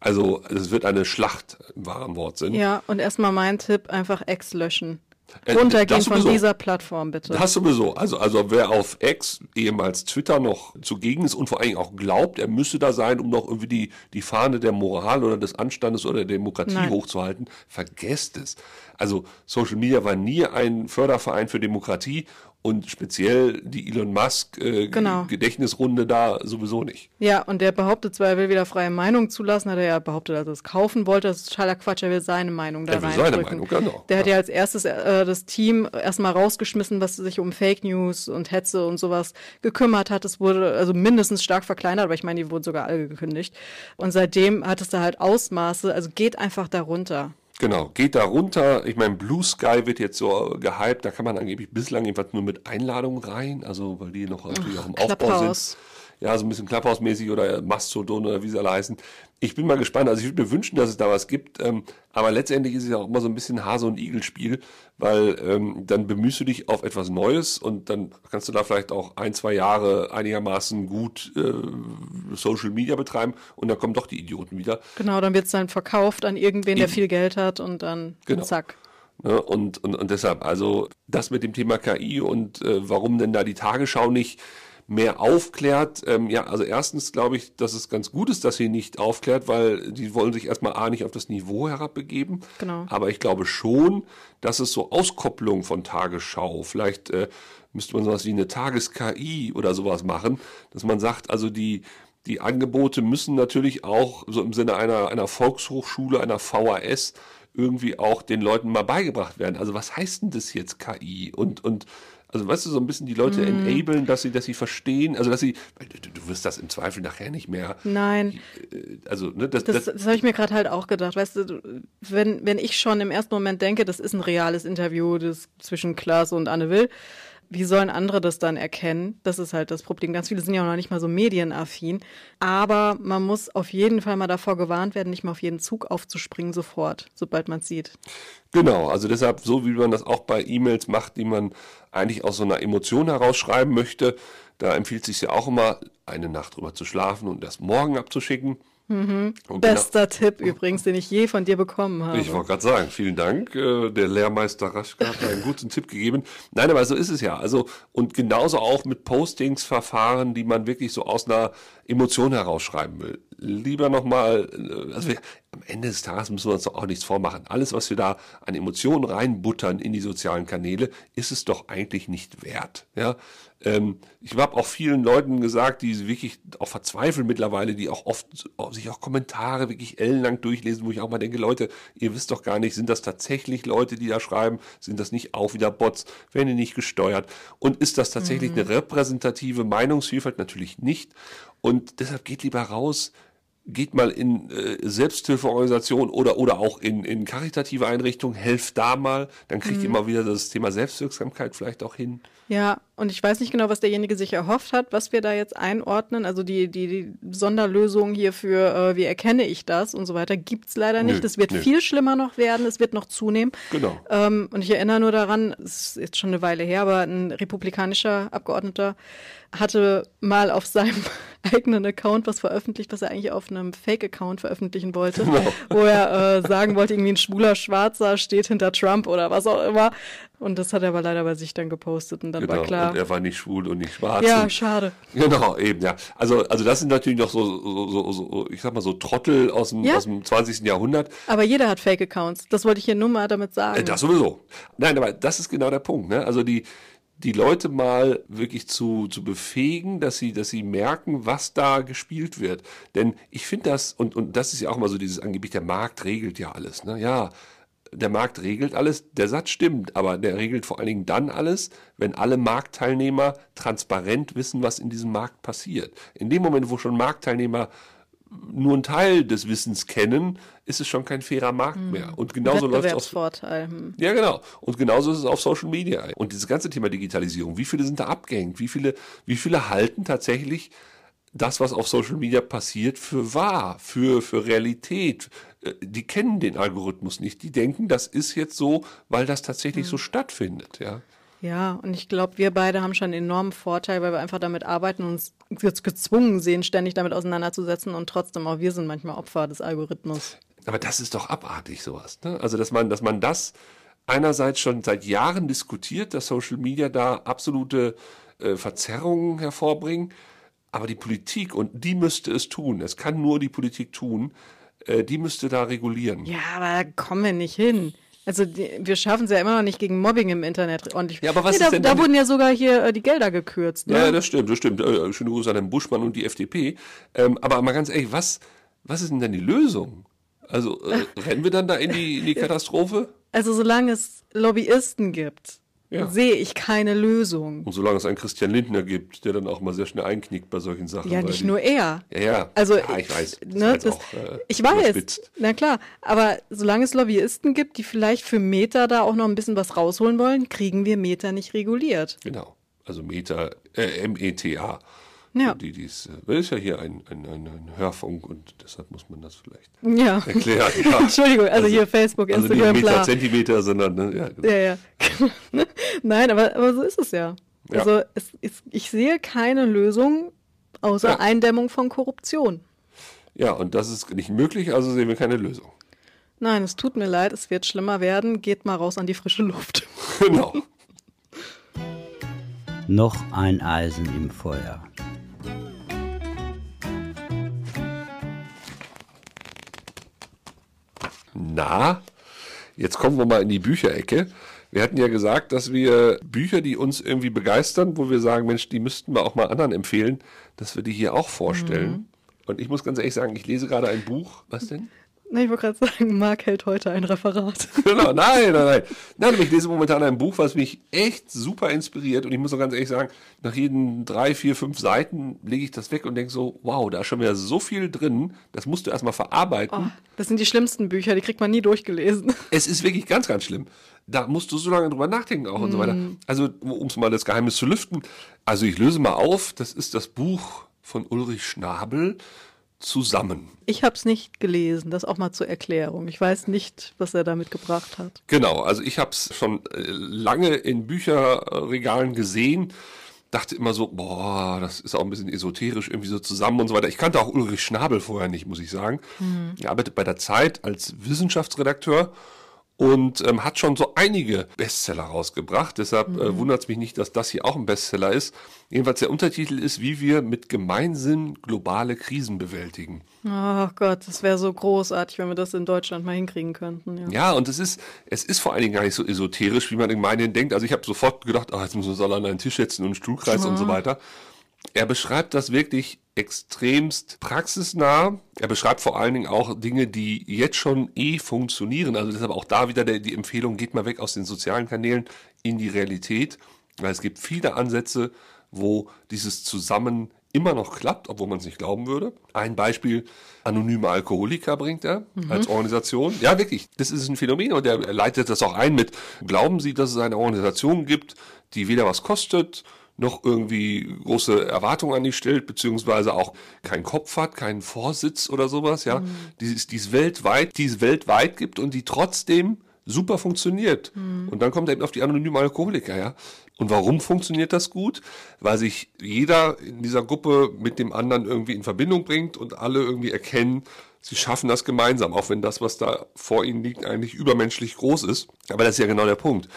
also es wird eine Schlacht im wahren Wortsinn. Ja, und erstmal mein Tipp, einfach X löschen. Äh, Runtergehen von dieser Plattform, bitte. Das sowieso. Also, also wer auf X, ehemals Twitter, noch zugegen ist und vor allen Dingen auch glaubt, er müsse da sein, um noch irgendwie die, die Fahne der Moral oder des Anstandes oder der Demokratie Nein. hochzuhalten, vergesst es. Also Social Media war nie ein Förderverein für Demokratie und speziell die Elon Musk äh, Genau. Gedächtnisrunde da sowieso nicht. Ja, und der behauptet zwar, er will wieder freie Meinung zulassen, hat er ja behauptet, dass er es kaufen wollte. Das ist totaler Quatsch, er will seine Meinung da Er will seine. Meinung, genau. Der hat ja als erstes äh, das Team erstmal rausgeschmissen, was sich um Fake News und Hetze und sowas gekümmert hat. Es wurde also mindestens stark verkleinert, aber ich meine, die wurden sogar alle gekündigt. Und seitdem hat es da halt Ausmaße, also geht einfach darunter. Genau, geht da runter. Ich meine, Blue Sky wird jetzt so gehypt, da kann man angeblich bislang jedenfalls nur mit Einladung rein, also weil die noch natürlich auch im Aufbau Clubhouse. sind. Ja, so ein bisschen Clubhouse-mäßig oder Mastodon oder wie sie alle heißen. Ich bin mal gespannt. Also ich würde mir wünschen, dass es da was gibt. Ähm, aber letztendlich ist es ja auch immer so ein bisschen Hase- und Igel-Spiel, weil ähm, dann bemühst du dich auf etwas Neues und dann kannst du da vielleicht auch ein, zwei Jahre einigermaßen gut äh, Social Media betreiben und dann kommen doch die Idioten wieder. Genau, dann wird es dann verkauft an irgendwen, der viel Geld hat und dann Genau. zack. Ne, und, und, und deshalb, also das mit dem Thema KI und äh, warum denn da die Tagesschau nicht mehr aufklärt. Ähm, ja, also erstens glaube ich, dass es ganz gut ist, dass sie nicht aufklärt, weil die wollen sich erstmal A nicht auf das Niveau herabbegeben. Genau. Aber ich glaube schon, dass es so Auskopplung von Tagesschau, vielleicht äh, müsste man sowas wie eine Tages-KI oder sowas machen, dass man sagt, also die, die Angebote müssen natürlich auch so im Sinne einer, einer Volkshochschule, einer VHS, irgendwie auch den Leuten mal beigebracht werden. Also was heißt denn das jetzt KI? Und, und also weißt du, so ein bisschen die Leute mm. enablen, dass sie, dass sie verstehen, also dass sie, du, du wirst das im Zweifel nachher nicht mehr. Nein. Äh, also, ne, das, das, das, das habe ich mir gerade halt auch gedacht. Weißt du, wenn, wenn ich schon im ersten Moment denke, das ist ein reales Interview das zwischen Klaas und Anne Will, wie sollen andere das dann erkennen? Das ist halt das Problem. Ganz viele sind ja auch noch nicht mal so medienaffin. Aber man muss auf jeden Fall mal davor gewarnt werden, nicht mal auf jeden Zug aufzuspringen sofort, sobald man es sieht. Genau, also deshalb, so wie man das auch bei E-Mails macht, die man eigentlich aus so einer Emotion herausschreiben möchte, da empfiehlt sich ja auch immer, eine Nacht drüber zu schlafen und das morgen abzuschicken. Mhm. Bester genau, Tipp übrigens, den ich je von dir bekommen habe. Ich wollte gerade sagen, vielen Dank. Äh, der Lehrmeister Raschka hat einen guten Tipp gegeben. Nein, aber so ist es ja. Also, und genauso auch mit Postingsverfahren, die man wirklich so aus einer Emotion herausschreiben will. Lieber nochmal, äh, also wir, am Ende des Tages müssen wir uns doch auch nichts vormachen. Alles, was wir da an Emotionen reinbuttern in die sozialen Kanäle, ist es doch eigentlich nicht wert. Ja, ähm, ich habe auch vielen Leuten gesagt, die wirklich auch verzweifeln mittlerweile, die auch oft sich auch Kommentare wirklich ellenlang durchlesen, wo ich auch mal denke, Leute, ihr wisst doch gar nicht, sind das tatsächlich Leute, die da schreiben? Sind das nicht auch wieder Bots? Werden die nicht gesteuert? Und ist das tatsächlich mhm. eine repräsentative Meinungsvielfalt? Natürlich nicht. Und deshalb geht lieber raus, geht mal in äh, Selbsthilfeorganisationen oder, oder auch in, in karitative Einrichtungen, helft da mal, dann kriegt mhm. ihr mal wieder das Thema Selbstwirksamkeit vielleicht auch hin. Ja, und ich weiß nicht genau, was derjenige sich erhofft hat, was wir da jetzt einordnen. Also die, die, die Sonderlösung hier für, äh, wie erkenne ich das und so weiter, gibt's leider nicht. Es wird nö. viel schlimmer noch werden, es wird noch zunehmen. Genau. Ähm, und ich erinnere nur daran, es ist jetzt schon eine Weile her, aber ein republikanischer Abgeordneter hatte mal auf seinem eigenen Account was veröffentlicht, was er eigentlich auf einem Fake-Account veröffentlichen wollte, genau. wo er äh, sagen wollte, irgendwie ein schwuler Schwarzer steht hinter Trump oder was auch immer. Und das hat er aber leider bei sich dann gepostet und dann genau. war klar. Und er war nicht schwul und nicht schwarz. Ja, schade. Genau, eben, ja. Also, also das sind natürlich noch so, so, so, so ich sag mal so Trottel aus dem, ja. aus dem 20. Jahrhundert. Aber jeder hat Fake-Accounts. Das wollte ich hier nur mal damit sagen. Äh, das sowieso. Nein, aber das ist genau der Punkt. Ne? Also die, die Leute mal wirklich zu, zu befähigen, dass sie, dass sie merken, was da gespielt wird. Denn ich finde das, und, und das ist ja auch mal so dieses angeblich, der Markt regelt ja alles. Ne? Ja, der Markt regelt alles, der Satz stimmt, aber der regelt vor allen Dingen dann alles, wenn alle Marktteilnehmer transparent wissen, was in diesem Markt passiert. In dem Moment, wo schon Marktteilnehmer nur einen Teil des Wissens kennen, ist es schon kein fairer Markt mhm. mehr. Und genauso läuft es auf hm. Ja, genau. Und genauso ist es auf Social Media. Und dieses ganze Thema Digitalisierung, wie viele sind da abgehängt? Wie viele, wie viele halten tatsächlich das, was auf Social Media passiert, für wahr, für, für Realität? Äh, die kennen den Algorithmus nicht. Die denken, das ist jetzt so, weil das tatsächlich mhm. so stattfindet, ja. Ja, und ich glaube, wir beide haben schon einen enormen Vorteil, weil wir einfach damit arbeiten und uns gezwungen sehen, ständig damit auseinanderzusetzen und trotzdem auch wir sind manchmal Opfer des Algorithmus. Aber das ist doch abartig, sowas. Ne? Also, dass man, dass man das einerseits schon seit Jahren diskutiert, dass Social Media da absolute äh, Verzerrungen hervorbringen, aber die Politik, und die müsste es tun, es kann nur die Politik tun, äh, die müsste da regulieren. Ja, aber da kommen wir nicht hin. Also die, wir schaffen es ja immer noch nicht gegen Mobbing im Internet ordentlich. Ja, aber was nee, ist da, denn da wurden ja sogar hier äh, die Gelder gekürzt. Ne? Ja, das stimmt, das stimmt. Äh, schöne Grüße an den Buschmann und die FDP. Ähm, aber mal ganz ehrlich, was, was ist denn denn die Lösung? Also äh, rennen wir dann da in die, in die [LAUGHS] Katastrophe? Also solange es Lobbyisten gibt, ja. sehe ich keine Lösung. Und solange es einen Christian Lindner gibt, der dann auch mal sehr schnell einknickt bei solchen Sachen. Ja, nicht die, nur er. Ja, ja. Also, ja, ich weiß. Ne, das, auch, äh, ich weiß. Na klar. Aber solange es Lobbyisten gibt, die vielleicht für Meta da auch noch ein bisschen was rausholen wollen, kriegen wir Meta nicht reguliert. Genau. Also Meta, äh, M-E-T-A. Ja. Die, dies, das ist ja hier ein, ein, ein, ein, Hörfunk und deshalb muss man das vielleicht ja. erklären. [LAUGHS] Ja. Entschuldigung, also, also, hier Facebook, Instagram, also nicht Meter. Zentimeter, sondern, ne? ja, genau. ja, ja. [LAUGHS] Nein, aber, aber so ist es ja. ja. Also es, es, ich sehe keine Lösung außer ja. Eindämmung von Korruption. Ja, und das ist nicht möglich, also sehen wir keine Lösung. Nein, es tut mir leid, es wird schlimmer werden. Geht mal raus an die frische Luft. [LAUGHS] Genau. Noch ein Eisen im Feuer. Na, jetzt kommen wir mal in die Bücherecke. Wir hatten ja gesagt, dass wir Bücher, die uns irgendwie begeistern, wo wir sagen, Mensch, die müssten wir auch mal anderen empfehlen, dass wir die hier auch vorstellen. Mhm. Und ich muss ganz ehrlich sagen, ich lese gerade ein Buch. Was denn? Nee, ich wollte gerade sagen, Marc hält heute ein Referat. [LAUGHS] Genau, nein, nein, nein. Nein, ich lese momentan ein Buch, was mich echt super inspiriert. Und ich muss auch ganz ehrlich sagen, nach jeden drei, vier, fünf Seiten lege ich das weg und denke so, wow, da ist schon wieder so viel drin. Das musst du erstmal verarbeiten. Oh, das sind die schlimmsten Bücher, die kriegt man nie durchgelesen. [LAUGHS] Es ist wirklich ganz, ganz schlimm. Da musst du so lange drüber nachdenken auch mm. und so weiter. Mm. Also, um es mal das Geheimnis zu lüften. Also, ich löse mal auf. Das ist das Buch von Ulrich Schnabel zusammen. Ich habe es nicht gelesen, das auch mal zur Erklärung. Ich weiß nicht, was er damit gebracht hat. Genau, also ich habe es schon äh, lange in Bücherregalen gesehen, dachte immer so, boah, das ist auch ein bisschen esoterisch irgendwie so zusammen und so weiter. Ich kannte auch Ulrich Schnabel vorher nicht, muss ich sagen. Mhm. Er arbeitet bei der Zeit als Wissenschaftsredakteur und ähm, hat schon so einige Bestseller rausgebracht. Deshalb äh, mhm. äh, wundert es mich nicht, dass das hier auch ein Bestseller ist. Jedenfalls der Untertitel ist, wie wir mit Gemeinsinn globale Krisen bewältigen. Oh Gott, das wäre so großartig, wenn wir das in Deutschland mal hinkriegen könnten. Ja, ja und es ist, es ist vor allen Dingen gar nicht so esoterisch, wie man in meinen denkt. Also ich habe sofort gedacht, oh, jetzt müssen wir uns alle an einen Tisch setzen und einen Stuhlkreis ja. und so weiter. Er beschreibt das wirklich extremst praxisnah. Er beschreibt vor allen Dingen auch Dinge, die jetzt schon eh funktionieren. Also deshalb auch da wieder der, die Empfehlung, geht mal weg aus den sozialen Kanälen in die Realität, weil es gibt viele Ansätze, wo dieses Zusammen immer noch klappt, obwohl man es nicht glauben würde. Ein Beispiel, anonyme Alkoholiker bringt er mhm. als Organisation. Ja, wirklich, das ist ein Phänomen und er leitet das auch ein mit, glauben Sie, dass es eine Organisation gibt, die weder was kostet, noch irgendwie große Erwartungen an dich stellt, beziehungsweise auch keinen Kopf hat, keinen Vorsitz oder sowas, ja, mhm. die, es, die es weltweit, die es weltweit gibt und die trotzdem super funktioniert. Mhm. Und dann kommt er eben auf die anonymen Alkoholiker, ja. Und warum funktioniert das gut? Weil sich jeder in dieser Gruppe mit dem anderen irgendwie in Verbindung bringt und alle irgendwie erkennen, sie schaffen das gemeinsam, auch wenn das, was da vor ihnen liegt, eigentlich übermenschlich groß ist. Aber das ist ja genau der Punkt.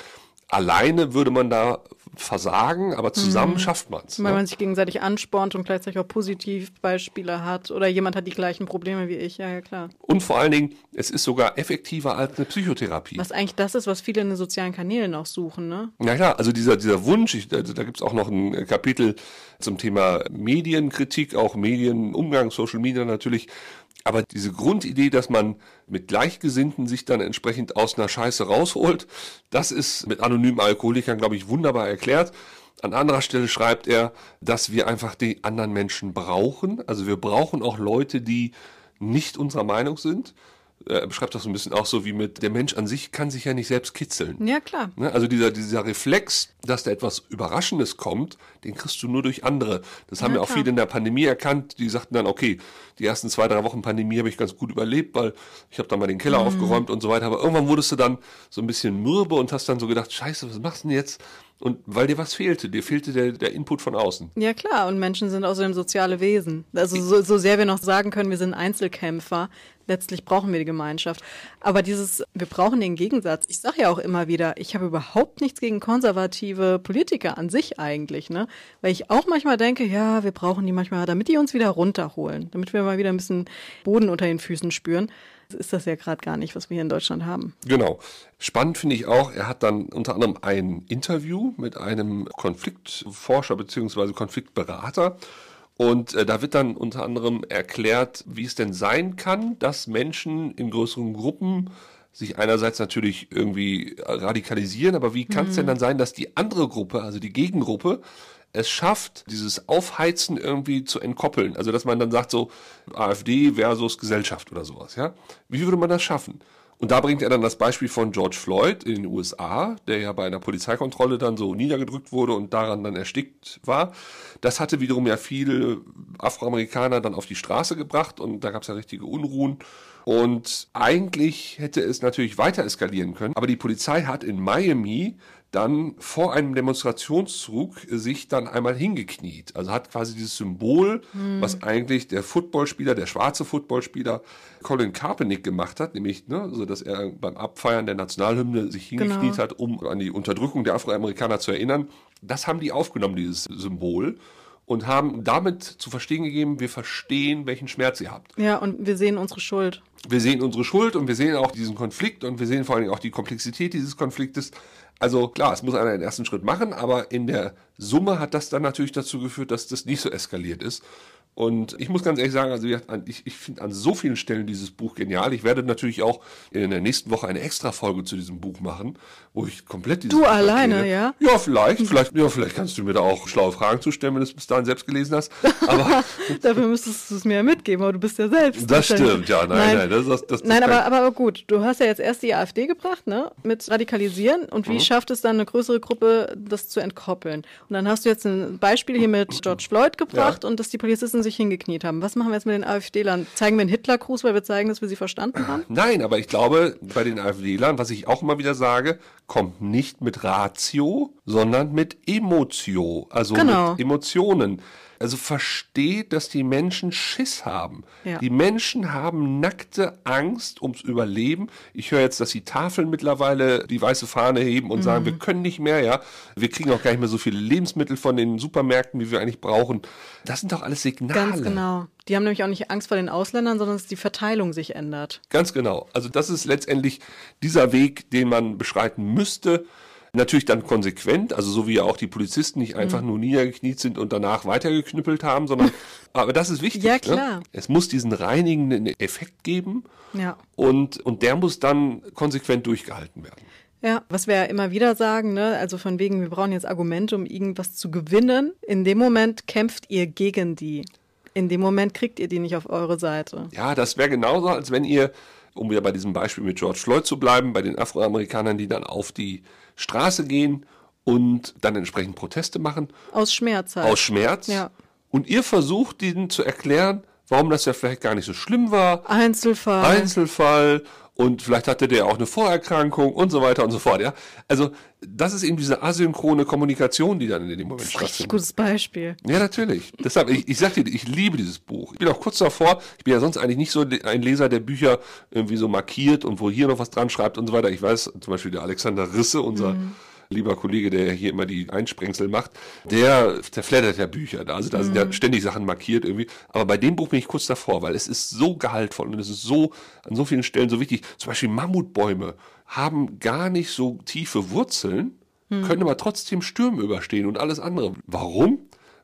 Alleine würde man da versagen, aber zusammen mhm. schafft man es. Weil ne? man sich gegenseitig anspornt und gleichzeitig auch Positivbeispiele hat oder jemand hat die gleichen Probleme wie ich, ja, ja klar. Und vor allen Dingen, es ist sogar effektiver als eine Psychotherapie. Was eigentlich das ist, was viele in den sozialen Kanälen auch suchen, ne? Ja klar, also dieser, dieser Wunsch, ich, da, da gibt es auch noch ein Kapitel zum Thema Medienkritik, auch Medienumgang, Social Media natürlich, aber diese Grundidee, dass man mit Gleichgesinnten sich dann entsprechend aus einer Scheiße rausholt, das ist mit anonymen Alkoholikern, glaube ich, wunderbar erklärt. An anderer Stelle schreibt er, dass wir einfach die anderen Menschen brauchen. Also wir brauchen auch Leute, die nicht unserer Meinung sind er beschreibt das so ein bisschen auch so wie mit, der Mensch an sich kann sich ja nicht selbst kitzeln. Ja, klar. Ne? Also dieser, dieser Reflex, dass da etwas Überraschendes kommt, den kriegst du nur durch andere. Das haben ja, auch viele in der Pandemie erkannt, die sagten dann, okay, die ersten zwei, drei Wochen Pandemie habe ich ganz gut überlebt, weil ich habe dann mal den Keller mhm. aufgeräumt und so weiter. Aber irgendwann wurdest du dann so ein bisschen mürbe und hast dann so gedacht, scheiße, was machst du denn jetzt? Und weil dir was fehlte, dir fehlte der, der Input von außen. Ja klar, und Menschen sind außerdem soziale Wesen. Also so, so sehr wir noch sagen können, wir sind Einzelkämpfer, letztlich brauchen wir die Gemeinschaft. Aber dieses, wir brauchen den Gegensatz. Ich sage ja auch immer wieder, ich habe überhaupt nichts gegen konservative Politiker an sich eigentlich, ne? Weil ich auch manchmal denke, ja, wir brauchen die manchmal, damit die uns wieder runterholen, damit wir mal wieder ein bisschen Boden unter den Füßen spüren ist das ja gerade gar nicht, was wir hier in Deutschland haben. Genau. Spannend finde ich auch, er hat dann unter anderem ein Interview mit einem Konfliktforscher bzw. Konfliktberater. Und äh, da wird dann unter anderem erklärt, wie es denn sein kann, dass Menschen in größeren Gruppen sich einerseits natürlich irgendwie radikalisieren, aber wie kann es mhm. denn dann sein, dass die andere Gruppe, also die Gegengruppe, es schafft, dieses Aufheizen irgendwie zu entkoppeln. Also dass man dann sagt so AfD versus Gesellschaft oder sowas, ja. Wie würde man das schaffen? Und da bringt er dann das Beispiel von George Floyd in den USA, der ja bei einer Polizeikontrolle dann so niedergedrückt wurde und daran dann erstickt war. Das hatte wiederum ja viele Afroamerikaner dann auf die Straße gebracht und da gab es ja richtige Unruhen. Und eigentlich hätte es natürlich weiter eskalieren können, aber die Polizei hat in Miami dann vor einem Demonstrationszug sich dann einmal hingekniet. Also hat quasi dieses Symbol, hm. was eigentlich der Footballspieler, der schwarze Footballspieler Colin Kaepernick gemacht hat, nämlich, ne, so dass er beim Abfeiern der Nationalhymne sich hingekniet genau. hat, um an die Unterdrückung der Afroamerikaner zu erinnern. Das haben die aufgenommen, dieses Symbol und haben damit zu verstehen gegeben, wir verstehen, welchen Schmerz ihr habt. Ja, und wir sehen unsere Schuld. Wir sehen unsere Schuld und wir sehen auch diesen Konflikt und wir sehen vor allem auch die Komplexität dieses Konfliktes. Also klar, es muss einer den ersten Schritt machen, aber in der Summe hat das dann natürlich dazu geführt, dass das nicht so eskaliert ist. Und ich muss ganz ehrlich sagen, also ich, ich finde an so vielen Stellen dieses Buch genial. Ich werde natürlich auch in der nächsten Woche eine extra Folge zu diesem Buch machen, wo ich komplett dieses Du Buch alleine, erkläre. ja? Ja, vielleicht, vielleicht, ja, vielleicht kannst du mir da auch schlaue Fragen zustellen, wenn du es bis dahin selbst gelesen hast. Aber [LAUGHS] Dafür müsstest du es mir ja mitgeben, aber du bist ja selbst. das stimmt, ja, nein, nein, das, das, das, das Nein, aber, aber gut, du hast ja jetzt erst die AfD gebracht, ne? Mit Radikalisieren. Und Mhm. wie schafft es dann eine größere Gruppe, das zu entkoppeln? Und dann hast du jetzt ein Beispiel hier mit [CLEARS THROAT] George Floyd gebracht Ja. und dass die Polizisten sich hingekniet haben. Was machen wir jetzt mit den AfD-Lern? Zeigen wir einen Hitlergruß, weil wir zeigen, dass wir sie verstanden haben? [CLEARS THROAT] Nein, aber ich glaube, bei den AfD-Lern, was ich auch immer wieder sage, kommt nicht mit Ratio, sondern mit Emotio, also Genau. mit Emotionen. Also versteht, dass die Menschen Schiss haben. Ja. Die Menschen haben nackte Angst ums Überleben. Ich höre jetzt, dass die Tafeln mittlerweile die weiße Fahne heben und sagen, wir können nicht mehr, ja. Wir kriegen auch gar nicht mehr so viele Lebensmittel von den Supermärkten, wie wir eigentlich brauchen. Das sind doch alles Signale. Ganz genau. Die haben nämlich auch nicht Angst vor den Ausländern, sondern dass die Verteilung sich ändert. Ganz genau. Also das ist letztendlich dieser Weg, den man beschreiten müsste. Natürlich dann konsequent, also so wie ja auch die Polizisten nicht Mhm. einfach nur niedergekniet sind und danach weitergeknüppelt haben, sondern, [LAUGHS] aber das ist wichtig. Ja, klar. Ne? Es muss diesen reinigenden Effekt geben Ja. und, und der muss dann konsequent durchgehalten werden. Ja, was wir ja immer wieder sagen, ne, also von wegen, wir brauchen jetzt Argumente, um irgendwas zu gewinnen. In dem Moment kämpft ihr gegen die. In dem Moment kriegt ihr die nicht auf eure Seite. Ja, das wäre genauso, als wenn ihr, um wieder bei diesem Beispiel mit George Floyd zu bleiben, bei den Afroamerikanern, die dann auf die Straße gehen und dann entsprechend Proteste machen, Aus Schmerz halt. aus Schmerz. Ja. Und ihr versucht ihnen zu erklären, warum das ja vielleicht gar nicht so schlimm war. Einzelfall. Einzelfall und vielleicht hatte der auch eine Vorerkrankung und so weiter und so fort. Ja, also das ist eben diese asynchrone Kommunikation, die dann in dem Moment stattfindet. gutes Beispiel. Ja, natürlich. Deshalb, ich, ich sag dir, ich liebe dieses Buch. Ich bin auch kurz davor, ich bin ja sonst eigentlich nicht so ein Leser, der Bücher irgendwie so markiert und wo hier noch was dran schreibt und so weiter. Ich weiß, zum Beispiel der Alexander Risse, unser lieber Kollege, der hier immer die Einsprengsel macht, der zerfleddert ja Bücher. Also da sind ja ständig Sachen markiert irgendwie. Aber bei dem Buch bin ich kurz davor, weil es ist so gehaltvoll und es ist so an so vielen Stellen so wichtig. Zum Beispiel Mammutbäume haben gar nicht so tiefe Wurzeln, können aber trotzdem Stürme überstehen und alles andere. Warum?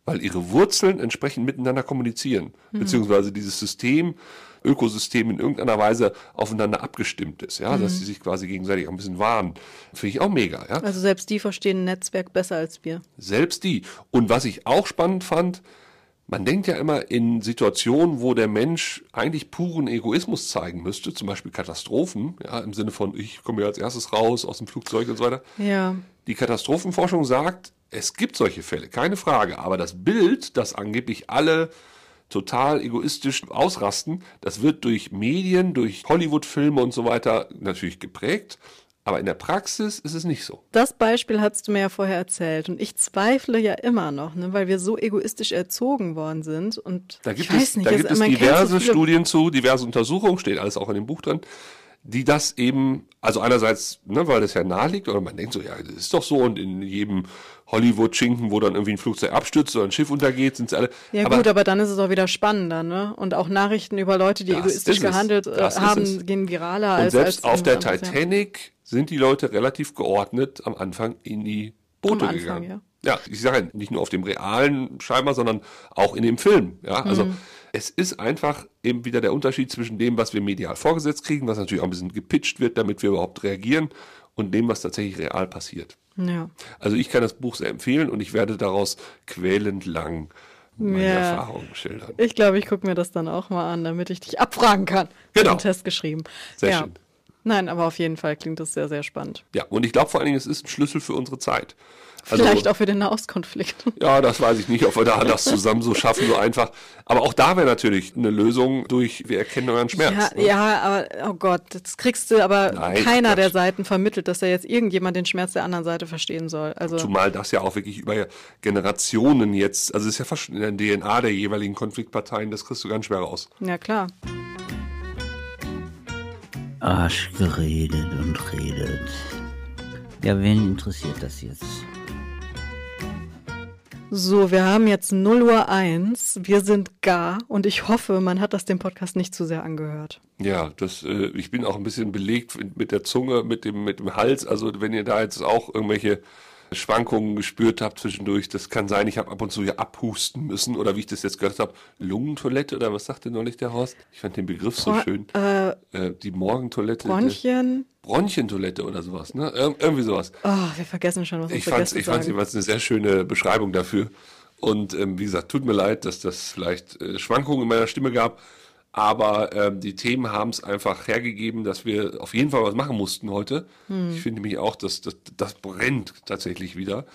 Weil ihre Wurzeln entsprechend miteinander kommunizieren, beziehungsweise dieses System, Ökosystem in irgendeiner Weise aufeinander abgestimmt ist, ja, dass sie sich quasi gegenseitig auch ein bisschen warnen. Finde ich auch mega, ja. Also selbst die verstehen ein Netzwerk besser als wir. Selbst die. Und was ich auch spannend fand, man denkt ja immer in Situationen, wo der Mensch eigentlich puren Egoismus zeigen müsste, zum Beispiel Katastrophen, ja, im Sinne von, ich komme hier als erstes raus aus dem Flugzeug und so weiter. Ja. Die Katastrophenforschung sagt, es gibt solche Fälle, keine Frage. Aber das Bild, dass angeblich alle total egoistisch ausrasten, das wird durch Medien, durch Hollywood-Filme und so weiter natürlich geprägt. Aber in der Praxis ist es nicht so. Das Beispiel hast du mir ja vorher erzählt und ich zweifle ja immer noch, ne, weil wir so egoistisch erzogen worden sind und Da gibt ich weiß es, nicht, da gibt es diverse so Studien zu, diverse Untersuchungen, steht alles auch in dem Buch drin, die das eben, also einerseits, ne, weil das ja naheliegt, oder man denkt so, ja, das ist doch so, und in jedem Hollywood-Schinken, wo dann irgendwie ein Flugzeug abstürzt oder ein Schiff untergeht, sind sie alle. Ja aber gut, aber dann ist es auch wieder spannender, ne? Und auch Nachrichten über Leute, die egoistisch gehandelt äh, haben, gehen viraler und als selbst als auf der anderes, ja. Titanic sind die Leute relativ geordnet am Anfang in die Boote Am Anfang, gegangen. Ja, ich sage ja nicht nur auf dem realen scheinbar, sondern auch in dem Film. Ja, also Mhm. es ist einfach eben wieder der Unterschied zwischen dem, was wir medial vorgesetzt kriegen, was natürlich auch ein bisschen gepitcht wird, damit wir überhaupt reagieren, und dem, was tatsächlich real passiert. Ja. Also ich kann das Buch sehr empfehlen und ich werde daraus quälend lang meine Ja. Erfahrungen schildern. Ich glaube, ich gucke mir das dann auch mal an, damit ich dich abfragen kann. Genau. Einen Test geschrieben. Sehr ja. schön. Nein, aber auf jeden Fall klingt das sehr, sehr spannend. Ja, und ich glaube vor allen Dingen, es ist ein Schlüssel für unsere Zeit. Also, Vielleicht auch für den Nahostkonflikt. [LAUGHS] Ja, das weiß ich nicht, ob wir da das zusammen so schaffen, so einfach. Aber auch da wäre natürlich eine Lösung durch, wir erkennen euren Schmerz. Ja, ne? ja, aber oh Gott, das kriegst du, aber Nein, keiner Quatsch. der Seiten vermittelt, dass da jetzt irgendjemand den Schmerz der anderen Seite verstehen soll. Also Zumal das ja auch wirklich über Generationen jetzt, also es ist ja fast schon in der DNA der jeweiligen Konfliktparteien, das kriegst du ganz schwer raus. ja klar. Arsch geredet und redet. Ja, wen interessiert das jetzt? So, wir haben jetzt 0 Uhr 1. Wir sind gar und ich hoffe, man hat das dem Podcast nicht zu sehr angehört. Ja, das, äh, ich bin auch ein bisschen belegt mit der Zunge, mit dem, mit dem Hals. Also wenn ihr da jetzt auch irgendwelche Schwankungen gespürt habe zwischendurch. Das kann sein, ich habe ab und zu hier abhusten müssen oder wie ich das jetzt gehört habe, Lungentoilette oder was sagte neulich der Horst? Ich fand den Begriff so Bro schön. Äh, Äh, die Morgentoilette. Bronchien. Bronchientoilette oder sowas, ne? Ir irgendwie sowas. Oh, wir vergessen schon, was Ich fand Gäste ich fand's sagen. jeweils eine sehr schöne Beschreibung dafür. Und ähm, wie gesagt, tut mir leid, dass das vielleicht äh, Schwankungen in meiner Stimme gab. Aber ähm, die Themen haben es einfach hergegeben, dass wir auf jeden Fall was machen mussten heute. Hm. Ich finde nämlich auch, dass das, das brennt tatsächlich wieder.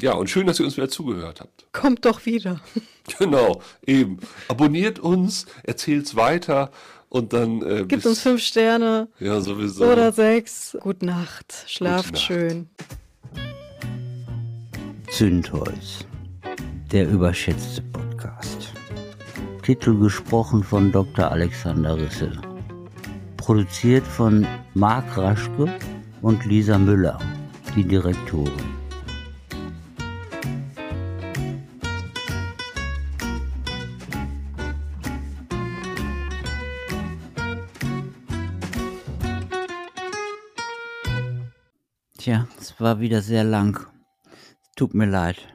Ja, und schön, dass ihr uns wieder zugehört habt. Kommt doch wieder. [LAUGHS] Genau, eben. Abonniert uns, erzählt's weiter und dann äh, Gibt bis, uns fünf Sterne ja sowieso. oder sechs. Gute Nacht. Schlaft Nacht. schön. Zündholz, der überschätzte Podcast. Titel gesprochen von Dr. Alexander Risse. Produziert von Marc Raschke und Lisa Müller, die Direktorin. Tja, es war wieder sehr lang. Tut mir leid.